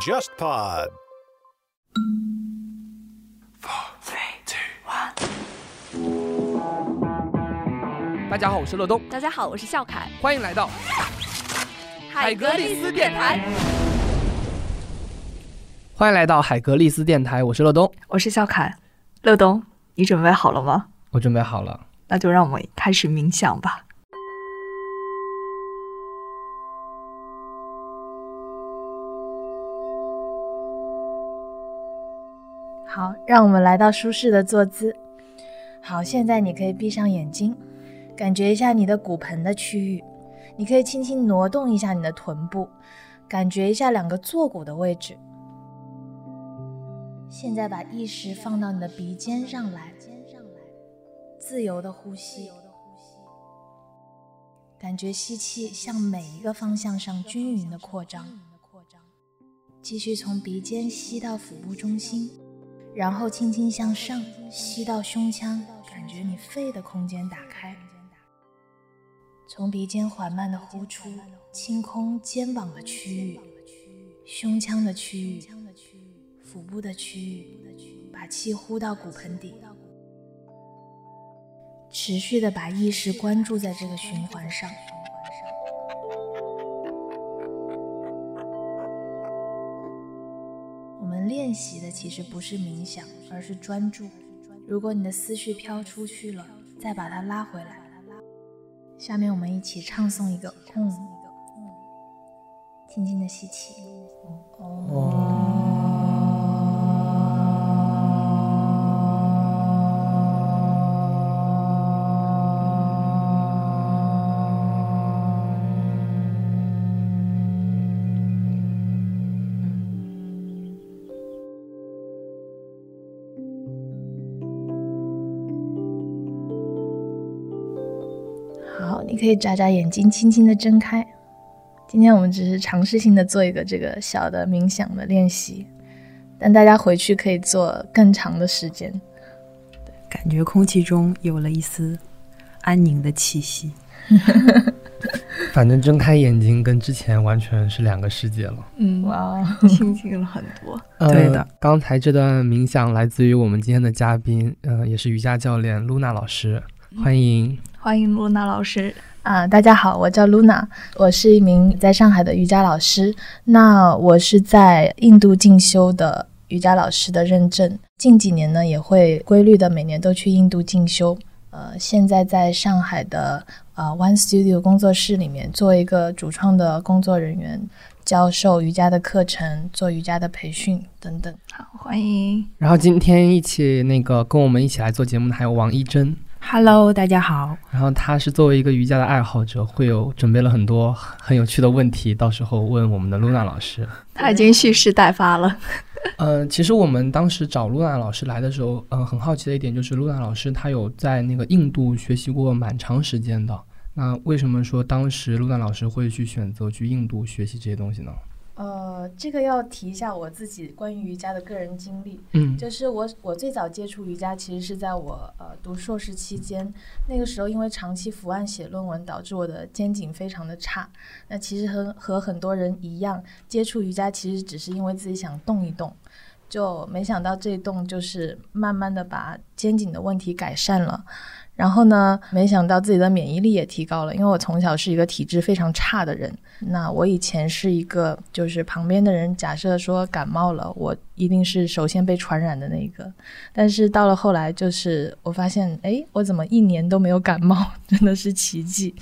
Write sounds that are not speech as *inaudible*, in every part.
JustPod。大家好，我是乐东，大家好，我是笑凯，欢迎来到海格力斯电台。欢迎来到海格力斯电台，我是乐东，我是笑凯。乐东，你准备好了吗？我准备好了，那就让我们开始冥想吧。好，让我们来到舒适的坐姿。好，现在你可以闭上眼睛，感觉一下你的骨盆的区域。你可以轻轻挪动一下你的臀部，感觉一下两个坐骨的位置。现在把意识放到你的鼻尖上来，自由的呼吸，感觉吸气向每一个方向上均匀的扩张。继续从鼻尖吸到腹部中心。然后轻轻向上吸到胸腔，感觉你肺的空间打开。从鼻尖缓慢的呼出，清空肩膀的区域、胸腔的区域、腹部的区域，把气呼到骨盆底。持续的把意识关注在这个循环上。习的其实不是冥想，而是专注。如果你的思绪飘出去了，再把它拉回来。下面我们一起唱诵一个“嗯”，轻轻的吸气。你可以眨眨眼睛，轻轻的睁开。今天我们只是尝试性的做一个这个小的冥想的练习，但大家回去可以做更长的时间。感觉空气中有了一丝安宁的气息。反正睁开眼睛跟之前完全是两个世界了。嗯，哇，清静了很多。对的，刚才这段冥想来自于我们今天的嘉宾，呃，也是瑜伽教练露娜老师，欢迎。欢迎露娜老师啊！大家好，我叫露娜，我是一名在上海的瑜伽老师。那我是在印度进修的瑜伽老师的认证，近几年呢也会规律的每年都去印度进修。呃，现在在上海的呃 One Studio 工作室里面做一个主创的工作人员，教授瑜伽的课程，做瑜伽的培训等等。好，欢迎。然后今天一起那个跟我们一起来做节目的还有王一真。Hello，大家好。然后他是作为一个瑜伽的爱好者，会有准备了很多很有趣的问题，到时候问我们的露娜老师。*laughs* 他已经蓄势待发了。*laughs* 呃，其实我们当时找露娜老师来的时候，嗯，很好奇的一点就是，露娜老师她有在那个印度学习过蛮长时间的。那为什么说当时露娜老师会去选择去印度学习这些东西呢？呃，这个要提一下我自己关于瑜伽的个人经历。嗯，就是我我最早接触瑜伽，其实是在我呃读硕士期间。那个时候因为长期伏案写论文，导致我的肩颈非常的差。那其实和和很多人一样，接触瑜伽其实只是因为自己想动一动，就没想到这一动就是慢慢的把肩颈的问题改善了。然后呢，没想到自己的免疫力也提高了，因为我从小是一个体质非常差的人。那我以前是一个，就是旁边的人假设说感冒了，我一定是首先被传染的那个。但是到了后来，就是我发现，哎，我怎么一年都没有感冒，*laughs* 真的是奇迹。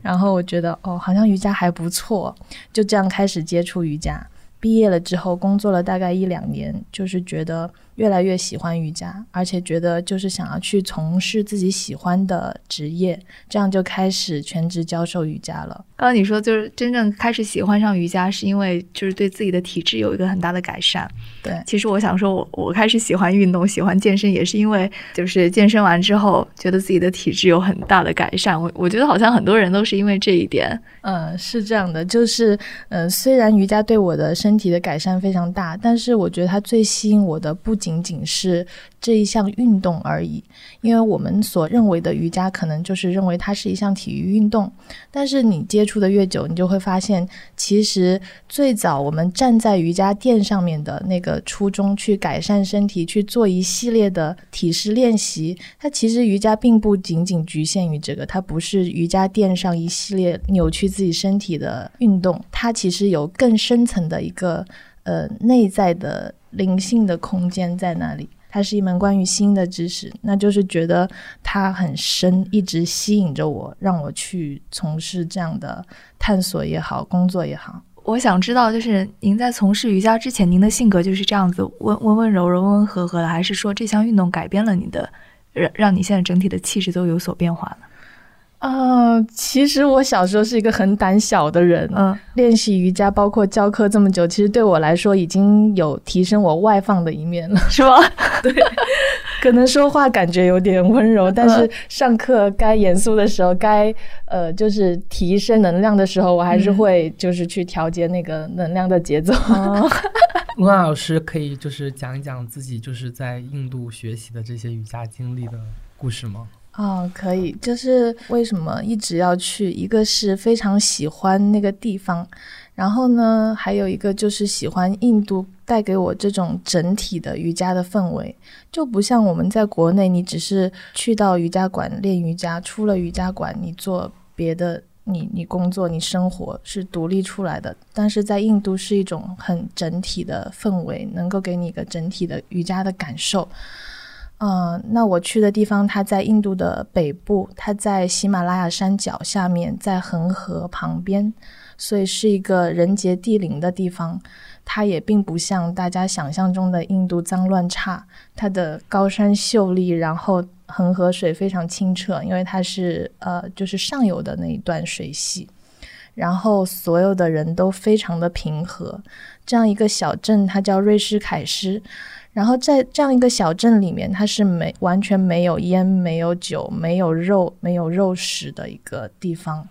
然后我觉得，哦，好像瑜伽还不错，就这样开始接触瑜伽。毕业了之后，工作了大概一两年，就是觉得。越来越喜欢瑜伽，而且觉得就是想要去从事自己喜欢的职业，这样就开始全职教授瑜伽了。刚刚你说就是真正开始喜欢上瑜伽，是因为就是对自己的体质有一个很大的改善。对，其实我想说，我我开始喜欢运动、喜欢健身，也是因为就是健身完之后，觉得自己的体质有很大的改善。我我觉得好像很多人都是因为这一点。嗯，是这样的，就是嗯，虽然瑜伽对我的身身体的改善非常大，但是我觉得它最吸引我的不。仅仅是这一项运动而已，因为我们所认为的瑜伽，可能就是认为它是一项体育运动。但是你接触的越久，你就会发现，其实最早我们站在瑜伽垫上面的那个初衷，去改善身体，去做一系列的体式练习，它其实瑜伽并不仅仅局限于这个，它不是瑜伽垫上一系列扭曲自己身体的运动，它其实有更深层的一个。个呃，内在的灵性的空间在那里？它是一门关于心的知识，那就是觉得它很深，一直吸引着我，让我去从事这样的探索也好，工作也好。我想知道，就是您在从事瑜伽之前，您的性格就是这样子温温温柔柔、温温和和的，还是说这项运动改变了你的，让让你现在整体的气质都有所变化呢？啊，其实我小时候是一个很胆小的人。嗯，练习瑜伽，包括教课这么久，其实对我来说已经有提升我外放的一面了，*laughs* 是吗？*laughs* 对，可能说话感觉有点温柔，但是上课该严肃的时候，该呃就是提升能量的时候，我还是会就是去调节那个能量的节奏。*laughs* 陆娜老师可以就是讲一讲自己就是在印度学习的这些瑜伽经历的故事吗？哦，可以，就是为什么一直要去？一个是非常喜欢那个地方，然后呢，还有一个就是喜欢印度带给我这种整体的瑜伽的氛围，就不像我们在国内，你只是去到瑜伽馆练瑜伽，出了瑜伽馆你做别的，你你工作你生活是独立出来的，但是在印度是一种很整体的氛围，能够给你一个整体的瑜伽的感受。嗯，那我去的地方，它在印度的北部，它在喜马拉雅山脚下面，在恒河旁边，所以是一个人杰地灵的地方。它也并不像大家想象中的印度脏乱差，它的高山秀丽，然后恒河水非常清澈，因为它是呃就是上游的那一段水系，然后所有的人都非常的平和。这样一个小镇，它叫瑞士凯诗。然后在这样一个小镇里面，它是没完全没有烟、没有酒、没有肉、没有肉食的一个地方，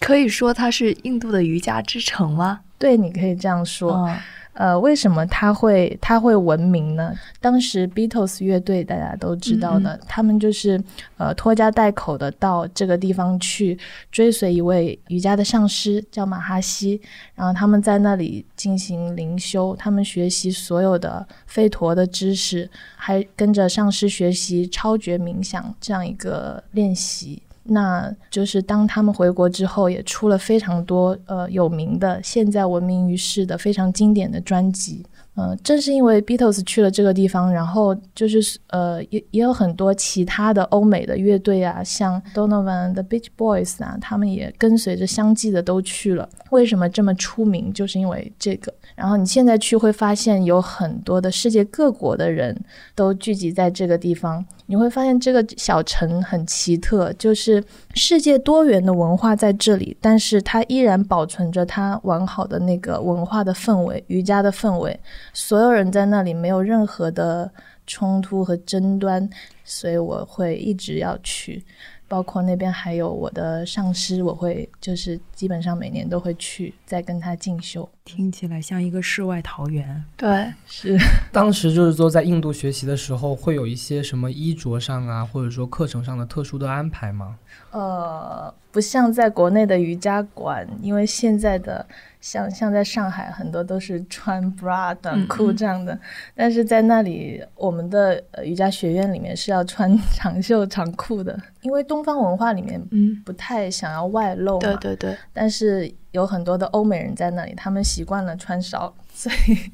可以说它是印度的瑜伽之城吗？对，你可以这样说。呃，为什么他会他会闻名呢？当时 Beatles 乐队大家都知道的，他们就是呃拖家带口的到这个地方去追随一位瑜伽的上师，叫马哈希，然后他们在那里进行灵修，他们学习所有的吠陀的知识，还跟着上师学习超觉冥想这样一个练习。那就是当他们回国之后，也出了非常多呃有名的、现在闻名于世的非常经典的专辑。嗯，正是因为 Beatles 去了这个地方，然后就是呃也也有很多其他的欧美的乐队啊，像 Donovan 的 Beach Boys 啊，他们也跟随着相继的都去了。为什么这么出名？就是因为这个。然后你现在去会发现有很多的世界各国的人都聚集在这个地方。你会发现这个小城很奇特，就是世界多元的文化在这里，但是它依然保存着它完好的那个文化的氛围、瑜伽的氛围。所有人在那里没有任何的冲突和争端，所以我会一直要去。包括那边还有我的上司，我会就是基本上每年都会去，再跟他进修。听起来像一个世外桃源。对，是。*laughs* 当时就是说在印度学习的时候，会有一些什么衣着上啊，或者说课程上的特殊的安排吗？呃，不像在国内的瑜伽馆，因为现在的。像像在上海，很多都是穿 bra 短裤这样的，但是在那里，我们的瑜伽学院里面是要穿 *laughs* 长袖长裤的，因为东方文化里面嗯不太想要外露嘛。对对对。但是有很多的欧美人在那里，他们习惯了穿少，*laughs* 所以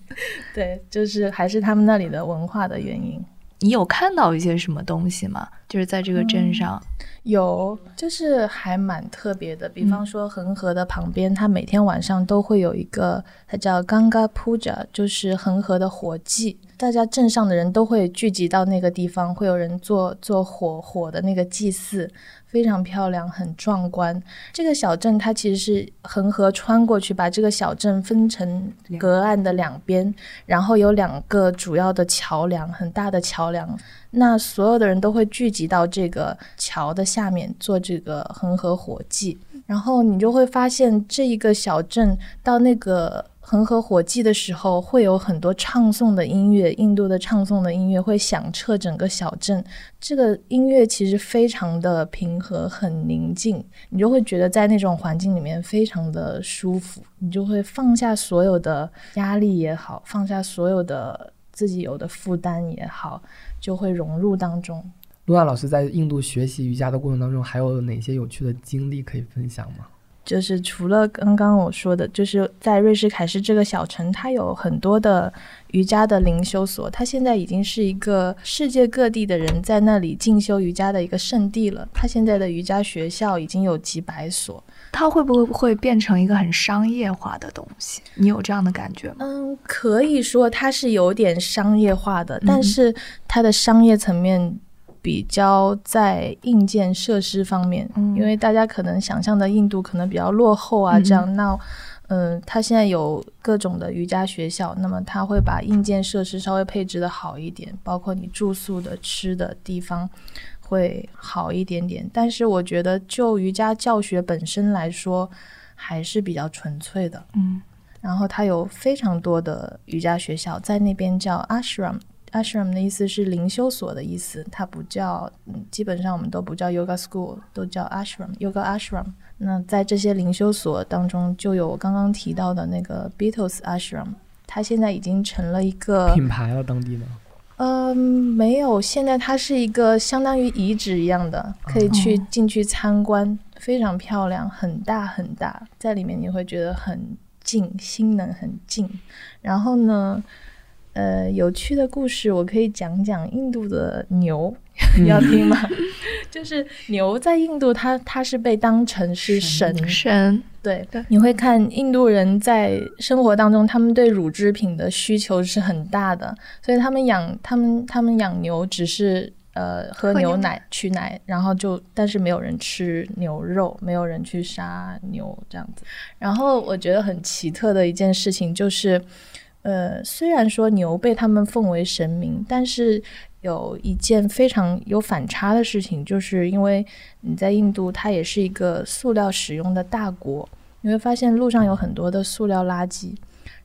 对，就是还是他们那里的文化的原因。你有看到一些什么东西吗？就是在这个镇上。有，就是还蛮特别的。比方说，恒河的旁边，它每天晚上都会有一个，它叫 Ganga Puja，就是恒河的火祭。大家镇上的人都会聚集到那个地方，会有人做做火火的那个祭祀。非常漂亮，很壮观。这个小镇它其实是恒河穿过去，把这个小镇分成隔岸的两边，然后有两个主要的桥梁，很大的桥梁。那所有的人都会聚集到这个桥的下面做这个恒河火祭，然后你就会发现这一个小镇到那个。恒河火祭的时候，会有很多唱诵的音乐，印度的唱诵的音乐会响彻整个小镇。这个音乐其实非常的平和，很宁静，你就会觉得在那种环境里面非常的舒服，你就会放下所有的压力也好，放下所有的自己有的负担也好，就会融入当中。露娜老师在印度学习瑜伽的过程当中，还有哪些有趣的经历可以分享吗？就是除了刚刚我说的，就是在瑞士凯诗这个小城，它有很多的瑜伽的灵修所，它现在已经是一个世界各地的人在那里进修瑜伽的一个圣地了。它现在的瑜伽学校已经有几百所。它会不会会变成一个很商业化的东西？你有这样的感觉吗？嗯，可以说它是有点商业化的，但是它的商业层面。比较在硬件设施方面，因为大家可能想象的印度可能比较落后啊，这样那，嗯，他现在有各种的瑜伽学校，那么他会把硬件设施稍微配置的好一点，包括你住宿的、吃的地方会好一点点。但是我觉得就瑜伽教学本身来说，还是比较纯粹的，嗯。然后它有非常多的瑜伽学校，在那边叫 ashram。Ashram 的意思是灵修所的意思，它不叫，嗯，基本上我们都不叫 Yoga School，都叫 Ashram，Yoga Ashram。那在这些灵修所当中，就有我刚刚提到的那个 Beatles Ashram，它现在已经成了一个品牌了，当地的。嗯，没有，现在它是一个相当于遗址一样的，可以去进去参观，非常漂亮，很大很大，在里面你会觉得很静，心能很静。然后呢？呃，有趣的故事，我可以讲讲印度的牛，*laughs* 要听吗？就是牛在印度，它它是被当成是神神。对，你会看印度人在生活当中，他们对乳制品的需求是很大的，所以他们养他们他们养牛只是呃喝牛奶取奶，然后就但是没有人吃牛肉，没有人去杀牛这样子。然后我觉得很奇特的一件事情就是。呃，虽然说牛被他们奉为神明，但是有一件非常有反差的事情，就是因为你在印度，它也是一个塑料使用的大国，你会发现路上有很多的塑料垃圾。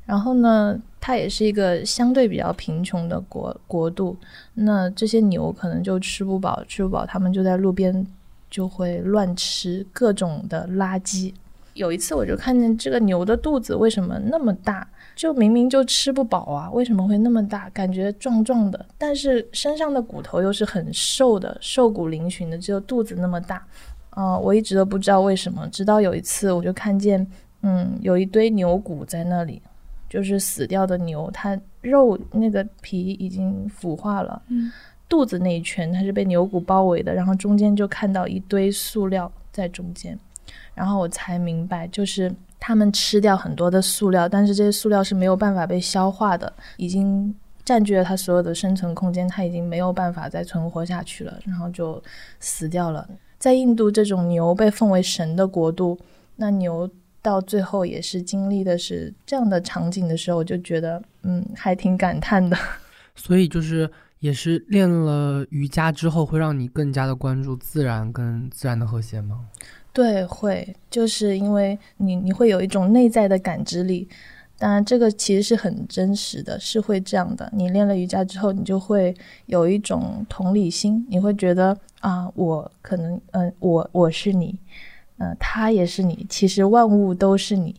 然后呢，它也是一个相对比较贫穷的国国度，那这些牛可能就吃不饱，吃不饱，他们就在路边就会乱吃各种的垃圾。有一次，我就看见这个牛的肚子为什么那么大？就明明就吃不饱啊，为什么会那么大？感觉壮壮的，但是身上的骨头又是很瘦的，瘦骨嶙峋的，只有肚子那么大。嗯，我一直都不知道为什么，直到有一次我就看见，嗯，有一堆牛骨在那里，就是死掉的牛，它肉那个皮已经腐化了，嗯，肚子那一圈它是被牛骨包围的，然后中间就看到一堆塑料在中间，然后我才明白，就是。他们吃掉很多的塑料，但是这些塑料是没有办法被消化的，已经占据了它所有的生存空间，它已经没有办法再存活下去了，然后就死掉了。在印度这种牛被奉为神的国度，那牛到最后也是经历的是这样的场景的时候，我就觉得，嗯，还挺感叹的。所以就是也是练了瑜伽之后，会让你更加的关注自然跟自然的和谐吗？对，会就是因为你你会有一种内在的感知力，当然这个其实是很真实的，是会这样的。你练了瑜伽之后，你就会有一种同理心，你会觉得啊，我可能嗯，我我是你，嗯，他也是你，其实万物都是你。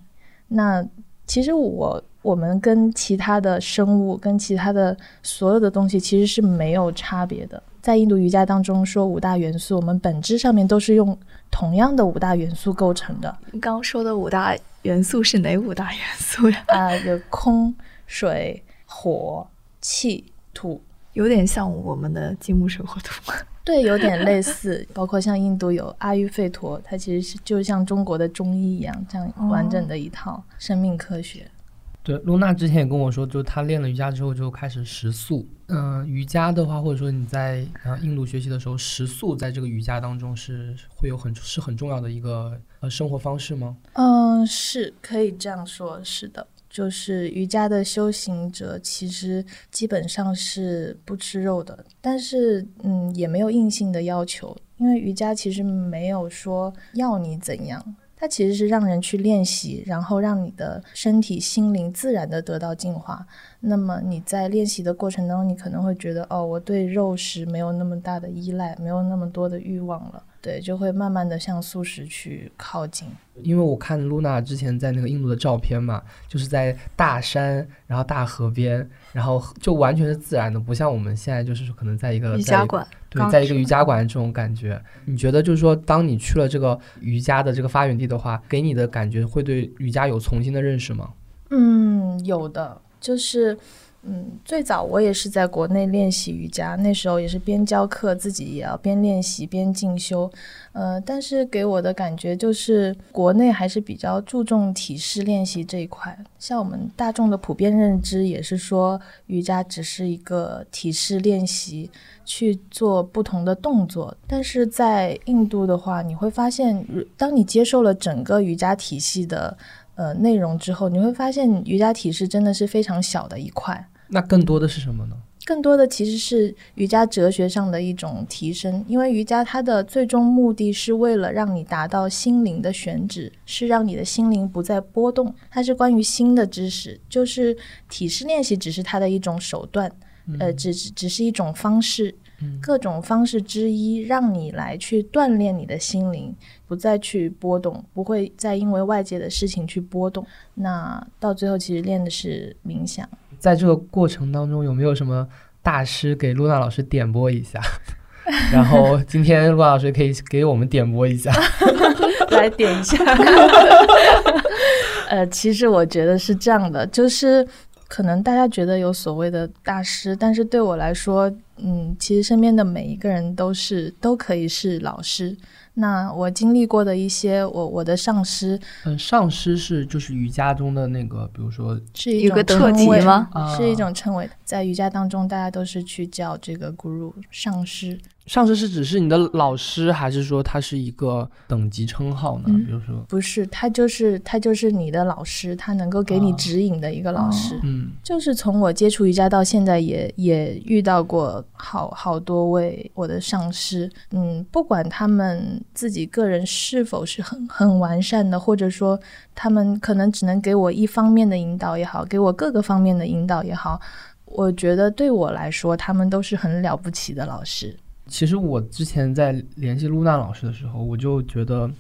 那其实我我们跟其他的生物，跟其他的所有的东西其实是没有差别的。在印度瑜伽当中说五大元素，我们本质上面都是用同样的五大元素构成的。你刚刚说的五大元素是哪五大元素呀？啊，有空、水、火、气、土，有点像我们的金木水火土。*laughs* 对，有点类似。包括像印度有阿育吠陀，它其实是就像中国的中医一样，这样完整的一套生命科学。对，露娜之前也跟我说，就她练了瑜伽之后就开始食素。嗯，瑜伽的话，或者说你在呃印度学习的时候，食素在这个瑜伽当中是会有很是很重要的一个呃生活方式吗？嗯，是可以这样说，是的，就是瑜伽的修行者其实基本上是不吃肉的，但是嗯也没有硬性的要求，因为瑜伽其实没有说要你怎样。它其实是让人去练习，然后让你的身体、心灵自然的得到净化。那么你在练习的过程当中，你可能会觉得，哦，我对肉食没有那么大的依赖，没有那么多的欲望了。对，就会慢慢的向素食去靠近。因为我看露娜之前在那个印度的照片嘛，就是在大山，然后大河边，然后就完全是自然的，不像我们现在就是可能在一个瑜伽馆，对，在一个瑜伽馆这种感觉。你觉得就是说，当你去了这个瑜伽的这个发源地的话，给你的感觉会对瑜伽有重新的认识吗？嗯，有的，就是。嗯，最早我也是在国内练习瑜伽，那时候也是边教课，自己也要边练习边进修。呃，但是给我的感觉就是，国内还是比较注重体式练习这一块。像我们大众的普遍认知也是说，瑜伽只是一个体式练习，去做不同的动作。但是在印度的话，你会发现，当你接受了整个瑜伽体系的呃内容之后，你会发现瑜伽体式真的是非常小的一块。那更多的是什么呢？更多的其实是瑜伽哲学上的一种提升，因为瑜伽它的最终目的是为了让你达到心灵的选址，是让你的心灵不再波动。它是关于心的知识，就是体式练习只是它的一种手段，呃，只只只是一种方式，各种方式之一，让你来去锻炼你的心灵，不再去波动，不会再因为外界的事情去波动。那到最后，其实练的是冥想。在这个过程当中，有没有什么大师给露娜老师点播一下？*laughs* 然后今天露娜老师可以给我们点播一下，*laughs* 来点一下。*laughs* 呃，其实我觉得是这样的，就是可能大家觉得有所谓的大师，但是对我来说，嗯，其实身边的每一个人都是都可以是老师。那我经历过的一些，我我的上师，嗯，上师是就是瑜伽中的那个，比如说是一种称谓吗？是一种称谓，在瑜伽当中，大家都是去叫这个 guru 上师。上师是指是你的老师，还是说他是一个等级称号呢？比如说，不是，他就是他就是你的老师，他能够给你指引的一个老师。嗯，就是从我接触瑜伽到现在，也也遇到过好好多位我的上师。嗯，不管他们自己个人是否是很很完善的，或者说他们可能只能给我一方面的引导也好，给我各个方面的引导也好，我觉得对我来说，他们都是很了不起的老师。其实我之前在联系露娜老师的时候，我就觉得，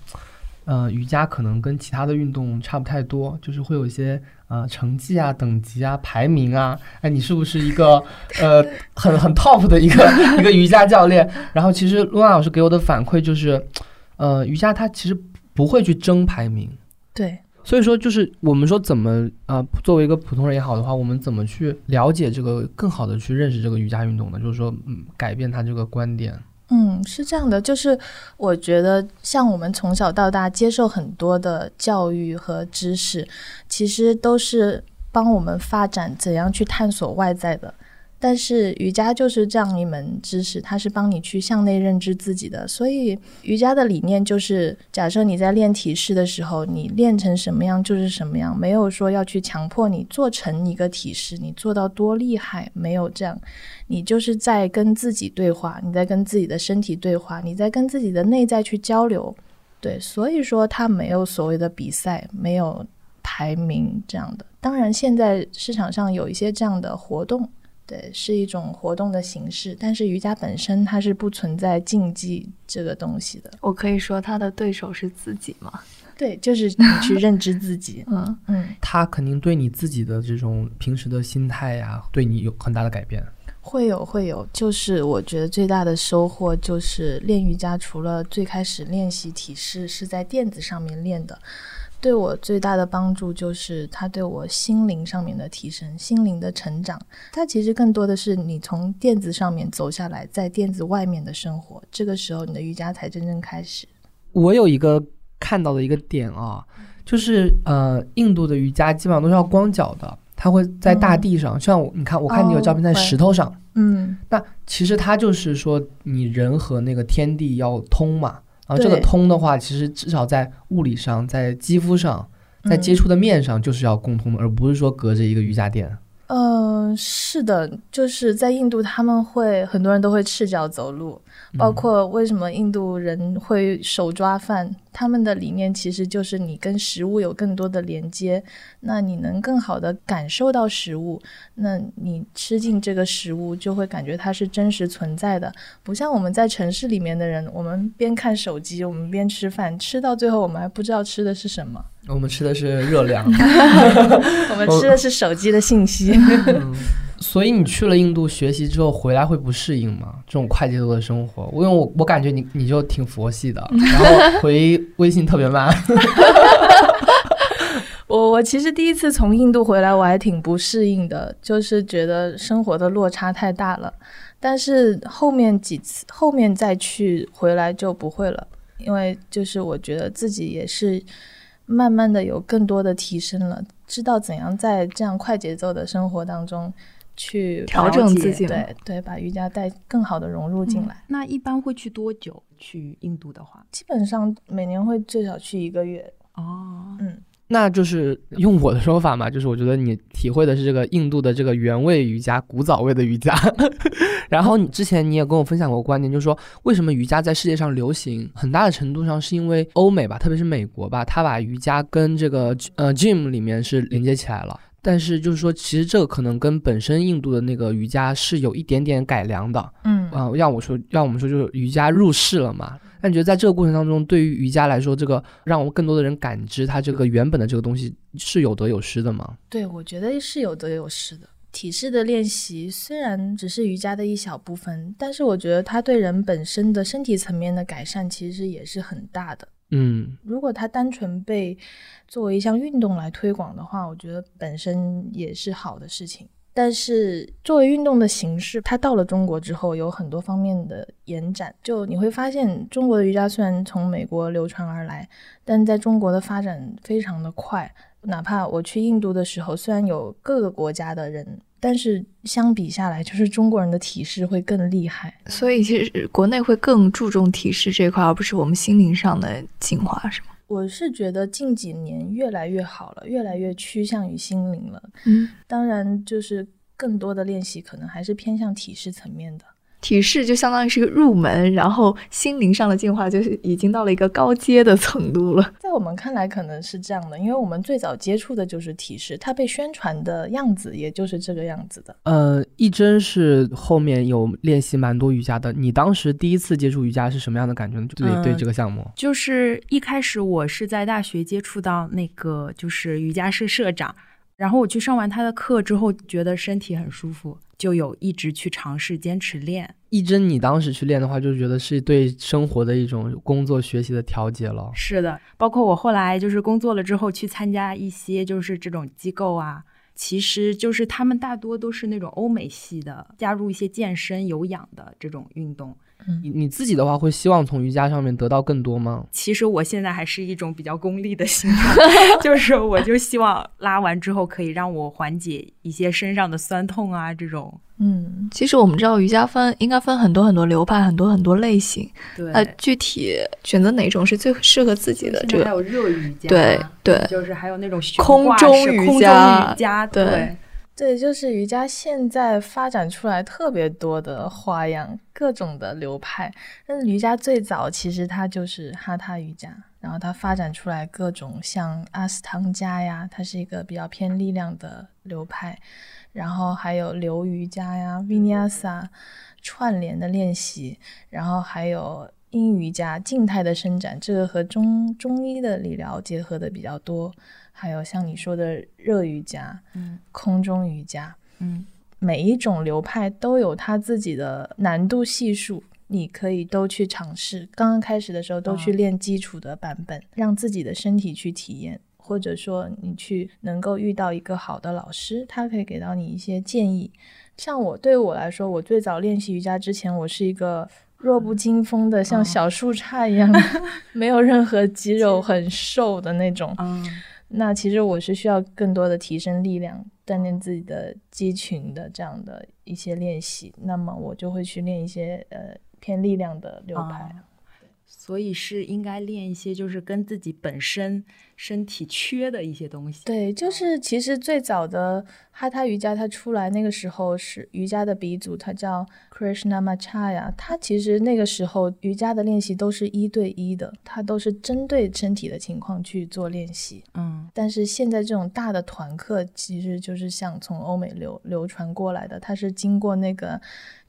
呃，瑜伽可能跟其他的运动差不太多，就是会有一些呃成绩啊、等级啊、排名啊。哎，你是不是一个 *laughs* 呃很很 top 的一个一个瑜伽教练？然后其实露娜老师给我的反馈就是，呃，瑜伽它其实不会去争排名。对。所以说，就是我们说怎么啊，作为一个普通人也好的话，我们怎么去了解这个，更好的去认识这个瑜伽运动呢？就是说，嗯，改变他这个观点。嗯，是这样的，就是我觉得，像我们从小到大接受很多的教育和知识，其实都是帮我们发展怎样去探索外在的。但是瑜伽就是这样一门知识，它是帮你去向内认知自己的。所以瑜伽的理念就是，假设你在练体式的时候，你练成什么样就是什么样，没有说要去强迫你做成一个体式，你做到多厉害，没有这样。你就是在跟自己对话，你在跟自己的身体对话，你在跟自己的内在去交流。对，所以说它没有所谓的比赛，没有排名这样的。当然，现在市场上有一些这样的活动。对，是一种活动的形式，但是瑜伽本身它是不存在竞技这个东西的。我可以说他的对手是自己吗？*laughs* 对，就是你去认知自己。*laughs* 嗯嗯，他肯定对你自己的这种平时的心态呀，对你有很大的改变。会有会有，就是我觉得最大的收获就是练瑜伽，除了最开始练习体式是在垫子上面练的。对我最大的帮助就是它对我心灵上面的提升、心灵的成长。它其实更多的是你从垫子上面走下来，在垫子外面的生活。这个时候，你的瑜伽才真正开始。我有一个看到的一个点啊，就是呃，印度的瑜伽基本上都是要光脚的，它会在大地上。像我，你看，我看你有照片在石头上，嗯，那其实它就是说你人和那个天地要通嘛。然后这个通的话，其实至少在物理上，在肌肤上，在接触的面上，就是要共通的，而不是说隔着一个瑜伽垫。嗯，是的，就是在印度，他们会很多人都会赤脚走路，包括为什么印度人会手抓饭，他们的理念其实就是你跟食物有更多的连接，那你能更好的感受到食物，那你吃进这个食物就会感觉它是真实存在的，不像我们在城市里面的人，我们边看手机，我们边吃饭，吃到最后我们还不知道吃的是什么。我们吃的是热量，*laughs* 我们吃的是手机的信息。所以你去了印度学习之后回来会不适应吗？这种快节奏的生活，因为我我感觉你你就挺佛系的，*laughs* 然后回微信特别慢。*laughs* 我我其实第一次从印度回来，我还挺不适应的，就是觉得生活的落差太大了。但是后面几次后面再去回来就不会了，因为就是我觉得自己也是。慢慢的有更多的提升了，知道怎样在这样快节奏的生活当中去调整自己，对对，把瑜伽带更好的融入进来。那一般会去多久？去印度的话，基本上每年会最少去一个月。哦，嗯。那就是用我的说法嘛，就是我觉得你体会的是这个印度的这个原味瑜伽、古早味的瑜伽。*laughs* 然后你之前你也跟我分享过观点，就是说为什么瑜伽在世界上流行，很大的程度上是因为欧美吧，特别是美国吧，它把瑜伽跟这个呃 gym 里面是连接起来了。但是就是说，其实这个可能跟本身印度的那个瑜伽是有一点点改良的。嗯啊，让我说，让我们说就是瑜伽入世了嘛。那你觉得在这个过程当中，对于瑜伽来说，这个让我们更多的人感知它这个原本的这个东西是有得有失的吗？对，我觉得是有得有失的。体式的练习虽然只是瑜伽的一小部分，但是我觉得它对人本身的身体层面的改善其实也是很大的。嗯，如果它单纯被作为一项运动来推广的话，我觉得本身也是好的事情。但是作为运动的形式，它到了中国之后有很多方面的延展。就你会发现，中国的瑜伽虽然从美国流传而来，但在中国的发展非常的快。哪怕我去印度的时候，虽然有各个国家的人，但是相比下来，就是中国人的体式会更厉害。所以其实国内会更注重体式这块，而不是我们心灵上的进化，是吗？我是觉得近几年越来越好了，越来越趋向于心灵了。嗯，当然，就是更多的练习可能还是偏向体式层面的。体式就相当于是个入门，然后心灵上的进化就是已经到了一个高阶的程度了。*laughs* 在我们看来，可能是这样的，因为我们最早接触的就是体式，它被宣传的样子也就是这个样子的。呃，一真是后面有练习蛮多瑜伽的。你当时第一次接触瑜伽是什么样的感觉呢？对对，这个项目，就是一开始我是在大学接触到那个就是瑜伽社社长，然后我去上完他的课之后，觉得身体很舒服。就有一直去尝试坚持练。一真，你当时去练的话，就觉得是对生活的一种工作学习的调节了。是的，包括我后来就是工作了之后去参加一些就是这种机构啊，其实就是他们大多都是那种欧美系的，加入一些健身有氧的这种运动。你你自己的话，会希望从瑜伽上面得到更多吗？其实我现在还是一种比较功利的心态，*laughs* 就是我就希望拉完之后可以让我缓解一些身上的酸痛啊，这种。嗯，其实我们知道瑜伽分应该分很多很多流派，很多很多类型。对，呃，具体选择哪种是最适合自己的？这个还有热瑜伽，对对，就是还有那种空中瑜伽，对。对，对就是瑜伽现在发展出来特别多的花样，各种的流派。但是瑜伽最早其实它就是哈他瑜伽，然后它发展出来各种像阿斯汤加呀，它是一个比较偏力量的流派。然后还有流瑜伽呀，Vinyasa 串联的练习，然后还有阴瑜伽静态的伸展，这个和中中医的理疗结合的比较多。还有像你说的热瑜伽，嗯，空中瑜伽，嗯，每一种流派都有它自己的难度系数，你可以都去尝试。刚刚开始的时候都去练基础的版本，让自己的身体去体验，或者说你去能够遇到一个好的老师，他可以给到你一些建议。像我对我来说，我最早练习瑜伽之前，我是一个弱不禁风的，像小树杈一样，*laughs* 没有任何肌肉，很瘦的那种。嗯。那其实我是需要更多的提升力量，锻炼自己的肌群的这样的一些练习。那么我就会去练一些呃偏力量的流派。所以是应该练一些就是跟自己本身身体缺的一些东西。对，就是其实最早的哈他瑜伽它出来那个时候是瑜伽的鼻祖，他叫 Krishnamacharya。他其实那个时候瑜伽的练习都是一对一的，他都是针对身体的情况去做练习。嗯，但是现在这种大的团课其实就是像从欧美流流传过来的，它是经过那个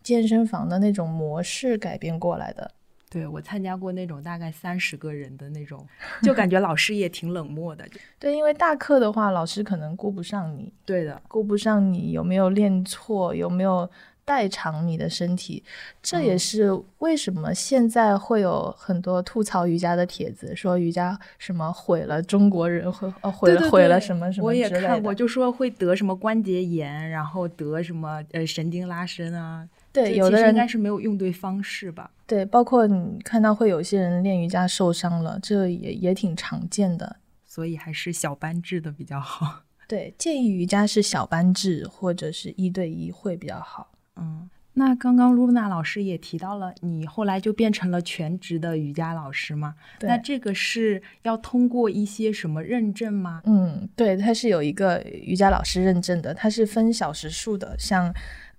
健身房的那种模式改变过来的。对我参加过那种大概三十个人的那种，就感觉老师也挺冷漠的。*laughs* 对，因为大课的话，老师可能顾不上你，对的，顾不上你有没有练错，有没有代偿你的身体。这也是为什么现在会有很多吐槽瑜伽的帖子，说瑜伽什么毁了中国人，毁呃毁了毁了什么什么我也看过，就说会得什么关节炎，然后得什么呃神经拉伸啊。对，有的人应该是没有用对方式吧。对，包括你看到会有些人练瑜伽受伤了，这也也挺常见的。所以还是小班制的比较好。*laughs* 对，建议瑜伽是小班制或者是一对一会比较好。嗯，那刚刚露娜老师也提到了，你后来就变成了全职的瑜伽老师嘛？对那这个是要通过一些什么认证吗？嗯，对，它是有一个瑜伽老师认证的，它是分小时数的，像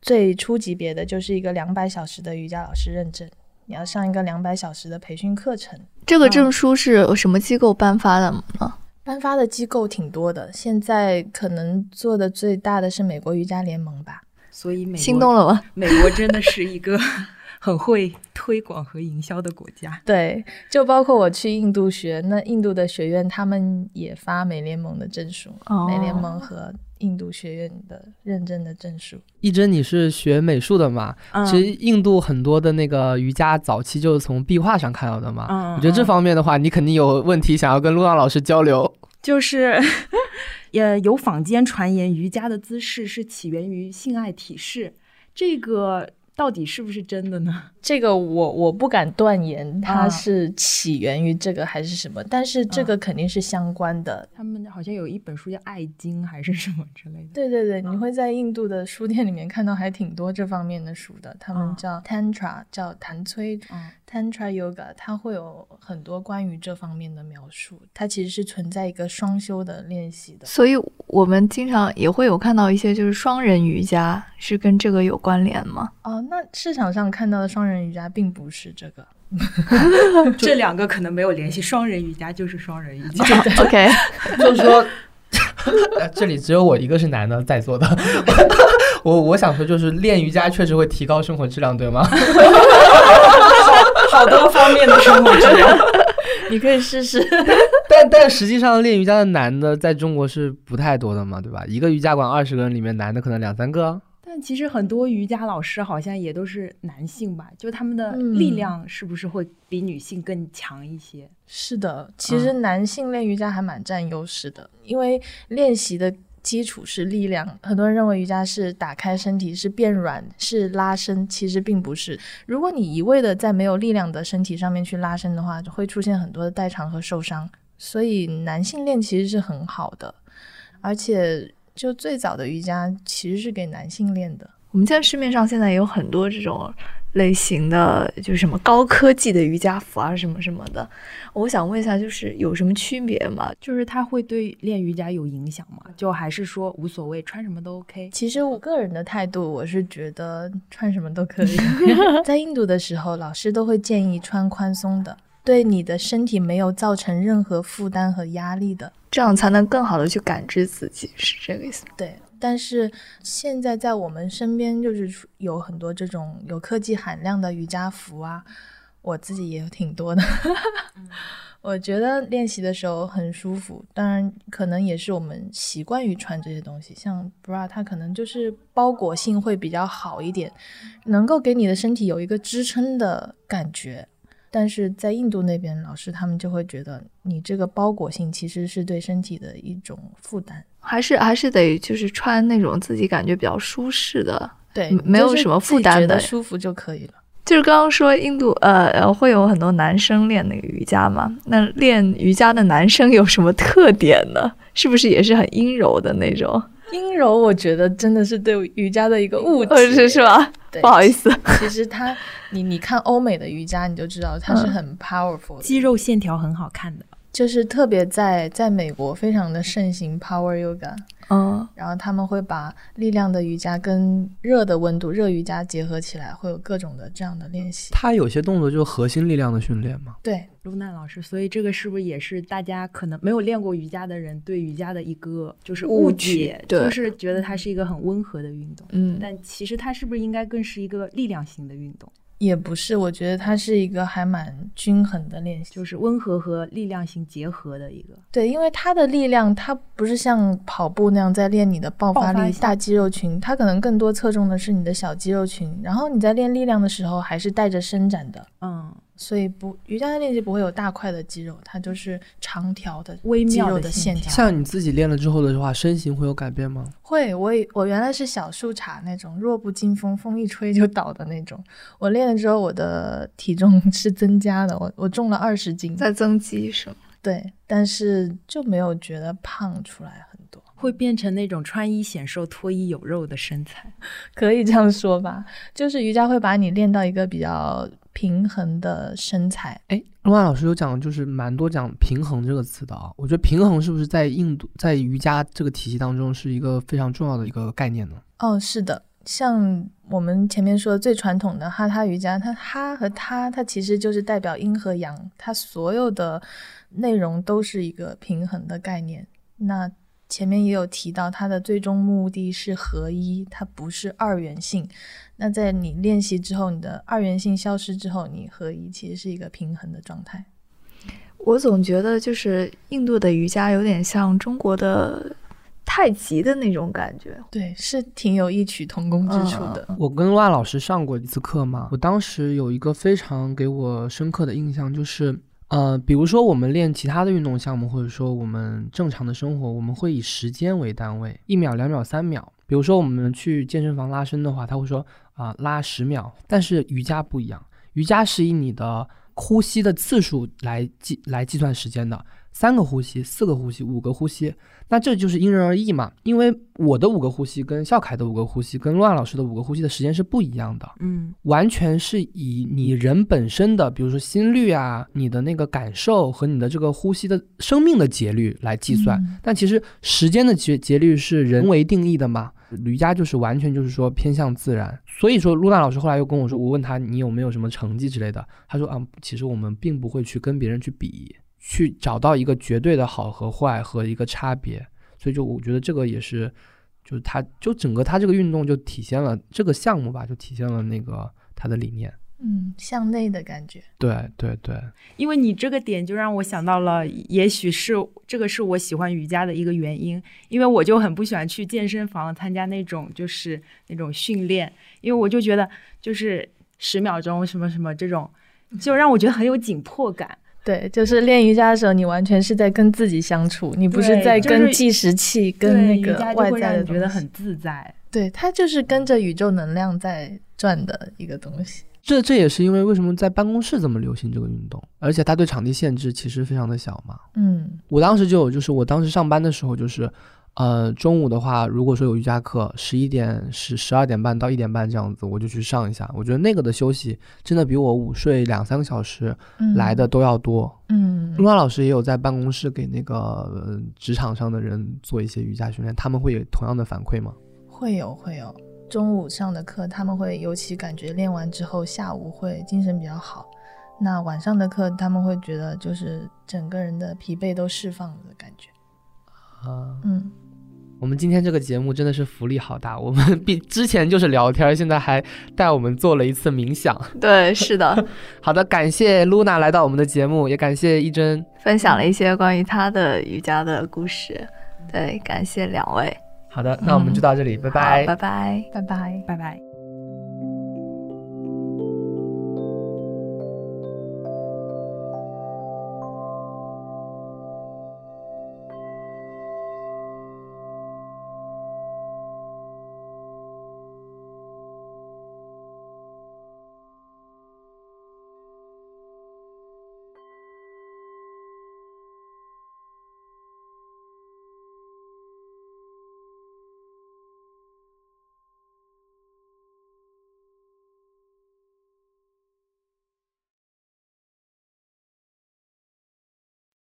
最初级别的就是一个两百小时的瑜伽老师认证，你要上一个两百小时的培训课程。这个证书是有什么机构颁发的吗？颁发的机构挺多的，现在可能做的最大的是美国瑜伽联盟吧。所以美国心动了吗？美国真的是一个 *laughs* 很会推广和营销的国家。对，就包括我去印度学，那印度的学院他们也发美联盟的证书，哦美联盟和印度学院的认证的证书。一真，你是学美术的嘛？嗯其实印度很多的那个瑜伽早期就是从壁画上看到的嘛。嗯我觉得这嗯方面的话，你肯定有问题想要跟陆浪老师交流。就是，*laughs* 也有坊间传言，瑜伽的姿势是起源于性爱体式，这个到底是不是真的呢？*laughs* 这个我我不敢断言它啊是起源于这个还是什么，但是这个肯定是相关的。他们好像有一本书叫《爱经》还是什么之类的。对对对，你会在印度的书店里面看到还挺多这方面的书的，他们啊叫 Tantra，叫谭崔嗯 Tantra Yoga，它会有很多关于这方面的描述。它其实是存在一个双修的练习的。所以我们经常也会有看到一些就是双人瑜伽，是跟这个有关联吗？哦，那市场上看到的双人瑜伽并不是这个。*laughs* 这两个可能没有联系，双人瑜伽就是双人瑜伽。*laughs* OK，*laughs* 就是说，呃这里只有我一个是男的在座的。我我想说，就是练瑜伽确实会提高生活质量，对吗？好多方面的生活质量。*laughs* *laughs* 你可以试试。*laughs* 但但实际上，练瑜伽的男的在中国是不太多的嘛，对吧？一个瑜伽馆二十个人里面，男的可能两三个。但其实很多瑜伽老师好像也都是男性吧，就他们的嗯力量是不是会比女性更强一些？是的，其实男性练瑜伽还蛮占优势的，因为练习的基础是力量。很多人认为瑜伽是打开身体，是变软，是拉伸，其实并不是。如果你一味的在没有力量的身体上面去拉伸的话，就会出现很多的代偿和受伤。所以男性练其实是很好的，而且就最早的瑜伽其实是给男性练的。我们现在市面上现在有很多这种类型的，就是什么高科技的瑜伽服啊，什么什么的。我想问一下，就是有什么区别吗？就是它会对练瑜伽有影响吗？就还是说无所谓，穿什么都 OK？其实我个人的态度，我是觉得穿什么都可以。*laughs* 在印度的时候，老师都会建议穿宽松的，对你的身体没有造成任何负担和压力的。这样才能更好的去感知自己，是这个意思吗？对，但是现在在我们身边就是有很多这种有科技含量的瑜伽服啊，我自己也有挺多的。*laughs* 我觉得练习的时候很舒服，当然可能也是我们习惯于穿这些东西，像 bra 它可能就是包裹性会比较好一点，能够给你的身体有一个支撑的感觉。但是在印度那边，老师他们就会觉得你这个包裹性其实是对身体的一种负担。还是还是得就是穿那种自己感觉比较舒适的，对嗯，没有什么负担的舒服就可以了。就是刚刚说印度呃呃会有很多男生练那个瑜伽嘛，那练瑜伽的男生有什么特点呢？是不是也是很阴柔的那种？阴柔，我觉得真的是对瑜伽的一个误呃，解，是是吧？对不好意思，其实他，你你看欧美的瑜伽，你就知道他是很 powerful 的，肌肉线条很好看的。就是特别在在美国非常的盛行 power yoga，嗯，然后他们会把力量的瑜伽跟热的温度热瑜伽结合起来，会有各种的这样的练习。它有些动作就是核心力量的训练嘛。对，露娜老师，所以这个是不是也是大家可能没有练过瑜伽的人对瑜伽的一个就是误误解，对就是觉得它是一个很温和的运动，嗯。但其实它是不是应该更是一个力量型的运动，也不是，我觉得它是一个还蛮均衡的练习。就是温和和力量型结合的一个。对，因为它的力量，它不是像跑步那样在练你的爆发力、发大肌肉群，它可能更多侧重的是你的小肌肉群。然后你在练力量的时候，还是带着伸展的，嗯，所以不瑜伽的练习不会有大块的肌肉，它就是长条的微妙的的线条。像你自己练了之后的话，身形会有改变吗？会，我以我原来是小树杈那种弱不禁风，风一吹就倒的那种。我练了之后，我的体重 *laughs* 是增加的，我我重了二十斤，在增肌是吗？对，但是就没有觉得胖出来很多，会变成那种穿衣显瘦、脱衣有肉的身材。*laughs* 可以这样说吧。就是瑜伽会把你练到一个比较平衡的身材。哎，陆安老师有讲，就是蛮多讲平衡这个词的啊。我觉得平衡是不是在印度在瑜伽这个体系当中是一个非常重要的一个概念呢？哦，是的，像我们前面说的最传统的哈他瑜伽，它哈和他，它其实就是代表阴和阳，它所有的内容都是一个平衡的概念。那前面也有提到，它的最终目的是合一，它不是二元性。那在你练习之后，你的二元性消失之后，你合一其实是一个平衡的状态。我总觉得就是印度的瑜伽有点像中国的太极的那种感觉。对，是挺有异曲同工之处的。我跟万老师上过一次课嘛，我当时有一个非常给我深刻的印象，就是呃，比如说我们练其他的运动项目，或者说我们正常的生活，我们会以时间为单位，一秒、两秒、三秒。比如说我们去健身房拉伸的话，他会说啊、拉十秒，但是瑜伽不一样，瑜伽是以你的呼吸的次数来计来计算时间的，三个呼吸、四个呼吸、五个呼吸，那这就是因人而异嘛。因为我的五个呼吸跟笑凯的五个呼吸跟陆安老师的五个呼吸的时间是不一样的，嗯，完全是以你人本身的，比如说心率啊、你的那个感受和你的这个呼吸的生命的节律来计算。嗯但其实时间的节节律是人为定义的嘛。瑜伽就是完全就是说偏向自然，所以说露娜老师后来又跟我说，我问他你有没有什么成绩之类的，他说啊，其实我们并不会去跟别人去比，去找到一个绝对的好和坏和一个差别，所以就我觉得这个也是，就是他就整个他这个运动就体现了这个项目吧，就体现了那个他的理念。嗯，向内的感觉。对对对，因为你这个点就让我想到了，也许是这个是我喜欢瑜伽的一个原因，因为我就很不喜欢去健身房参加那种就是那种训练，因为我就觉得就是十秒钟什么什么这种，就让我觉得很有紧迫感。对，就是练瑜伽的时候，你完全是在跟自己相处，你不是在跟计时器、跟那个外在的觉得很自在。对，它就是跟着宇宙能量在转的一个东西。这这也是因为为什么在办公室这么流行这个运动，而且它对场地限制其实非常的小嘛。嗯我当时就有，就是我当时上班的时候，就是，呃，中午的话，如果说有瑜伽课，十一点十十二点半到一点半这样子，我就去上一下。我觉得那个的休息真的比我午睡两三个小时嗯，来的都要多。嗯陆安老师也有在办公室给那个、呃、职场上的人做一些瑜伽训练，他们会有同样的反馈吗？会有会有。中午上的课，他们会尤其感觉练完之后，下午会精神比较好。那晚上的课，他们会觉得就是整个人的疲惫都释放了的感觉。啊，嗯，我们今天这个节目真的是福利好大，*laughs* 我们比之前就是聊天，现在还带我们做了一次冥想。*laughs* 对，是的，*laughs* 好的，感谢 Luna 来到我们的节目，也感谢一真。分享了一些关于她的瑜伽的故事。对，感谢两位，好的，那我们就到这里，拜拜拜拜。拜拜。拜拜。